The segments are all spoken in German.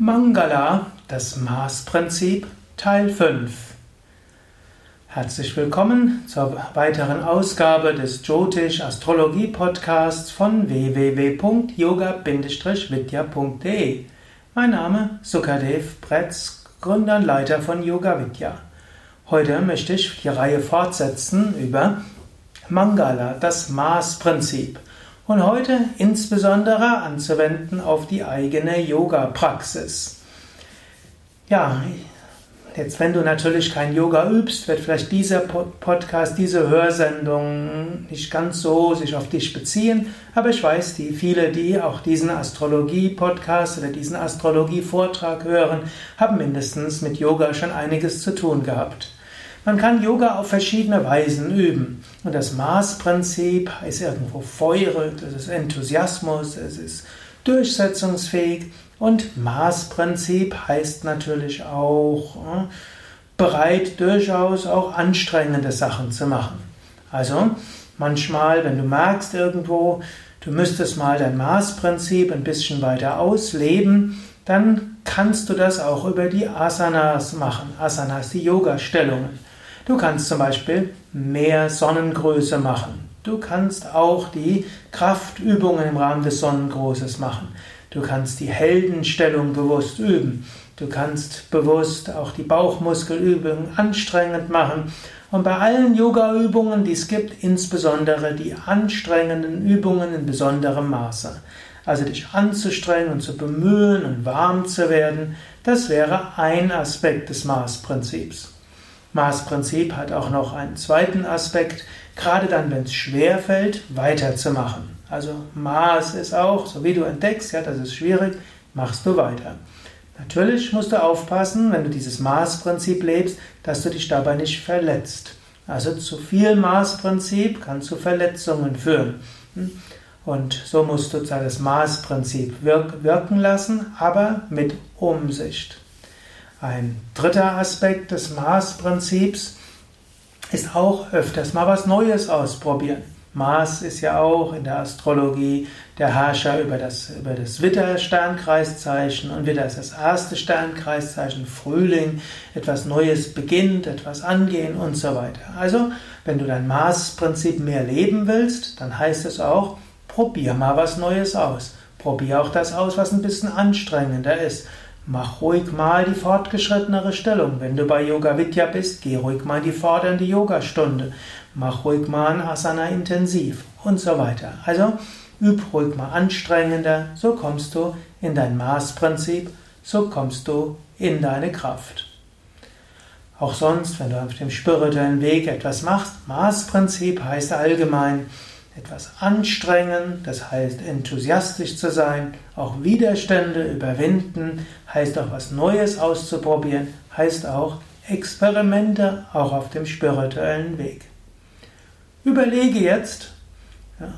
Mangala, das Maßprinzip, Teil 5. Herzlich willkommen zur weiteren Ausgabe des Jyotish Astrologie Podcasts von www.yoga-vidya.de. Mein Name Sukadev Bretz, Gründer und Leiter von Yoga Vidya. Heute möchte ich die Reihe fortsetzen über Mangala, das Maßprinzip und heute insbesondere anzuwenden auf die eigene Yoga-Praxis. Ja, jetzt wenn du natürlich kein Yoga übst, wird vielleicht dieser Podcast, diese Hörsendung nicht ganz so sich auf dich beziehen, aber ich weiß, die viele, die auch diesen Astrologie-Podcast oder diesen Astrologie-Vortrag hören, haben mindestens mit Yoga schon einiges zu tun gehabt. Man kann Yoga auf verschiedene Weisen üben. Und das Maßprinzip ist irgendwo Feuer, das ist Enthusiasmus, es ist durchsetzungsfähig. Und Maßprinzip heißt natürlich auch äh, bereit, durchaus auch anstrengende Sachen zu machen. Also manchmal, wenn du merkst irgendwo, du müsstest mal dein Maßprinzip ein bisschen weiter ausleben, dann kannst du das auch über die Asanas machen. Asanas, die Yoga-Stellungen. Du kannst zum Beispiel mehr Sonnengröße machen. Du kannst auch die Kraftübungen im Rahmen des Sonnengrußes machen. Du kannst die Heldenstellung bewusst üben. Du kannst bewusst auch die Bauchmuskelübungen anstrengend machen. Und bei allen Yoga-Übungen, die es gibt, insbesondere die anstrengenden Übungen in besonderem Maße. Also dich anzustrengen und zu bemühen und warm zu werden, das wäre ein Aspekt des Maßprinzips. Maßprinzip hat auch noch einen zweiten Aspekt, gerade dann, wenn es schwer fällt, weiterzumachen. Also Maß ist auch, so wie du entdeckst, ja, das ist schwierig, machst du weiter. Natürlich musst du aufpassen, wenn du dieses Maßprinzip lebst, dass du dich dabei nicht verletzt. Also zu viel Maßprinzip kann zu Verletzungen führen. Und so musst du das Maßprinzip wirken lassen, aber mit Umsicht. Ein dritter Aspekt des Maßprinzips ist auch öfters mal was Neues ausprobieren. Mars ist ja auch in der Astrologie der Herrscher über das, über das Witter-Sternkreiszeichen und Witter ist das erste Sternkreiszeichen, Frühling, etwas Neues beginnt, etwas angehen und so weiter. Also, wenn du dein Mars-Prinzip mehr leben willst, dann heißt es auch, probier mal was Neues aus. Probier auch das aus, was ein bisschen anstrengender ist. Mach ruhig mal die fortgeschrittenere Stellung. Wenn du bei Yoga Vidya bist, geh ruhig mal die fordernde Yogastunde. Mach ruhig mal ein Asana intensiv und so weiter. Also üb ruhig mal anstrengender, so kommst du in dein Maßprinzip, so kommst du in deine Kraft. Auch sonst, wenn du auf dem spirituellen Weg etwas machst, Maßprinzip heißt allgemein, etwas anstrengen, das heißt enthusiastisch zu sein, auch Widerstände überwinden, heißt auch was Neues auszuprobieren, heißt auch Experimente auch auf dem spirituellen Weg. Überlege jetzt,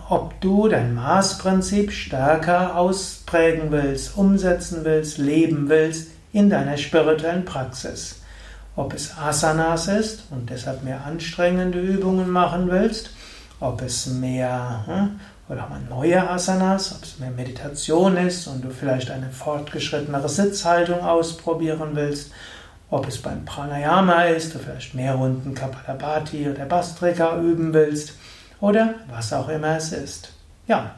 ob du dein Maßprinzip stärker ausprägen willst, umsetzen willst, leben willst in deiner spirituellen Praxis. Ob es Asanas ist und deshalb mehr anstrengende Übungen machen willst, ob es mehr hm, oder mal neue Asanas, ob es mehr Meditation ist und du vielleicht eine fortgeschrittenere Sitzhaltung ausprobieren willst, ob es beim Pranayama ist, du vielleicht mehr Runden Kapalabhati oder Bastrika üben willst oder was auch immer es ist. Ja,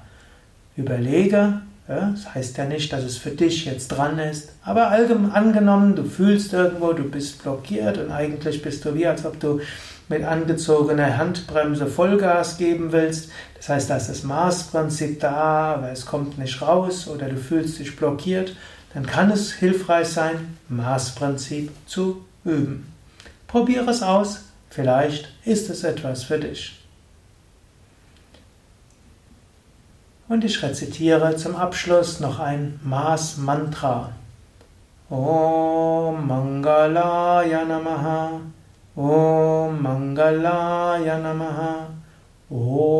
überlege, das heißt ja nicht, dass es für dich jetzt dran ist, aber allgemein angenommen, du fühlst irgendwo, du bist blockiert und eigentlich bist du wie, als ob du mit angezogener Handbremse Vollgas geben willst. Das heißt, da ist das Maßprinzip da, aber es kommt nicht raus oder du fühlst dich blockiert, dann kann es hilfreich sein, Maßprinzip zu üben. Probiere es aus, vielleicht ist es etwas für dich. Und ich rezitiere zum Abschluss noch ein Maß-Mantra. Om Mangalaya Namaha ॐ मङ्गलाय नमः। ॐ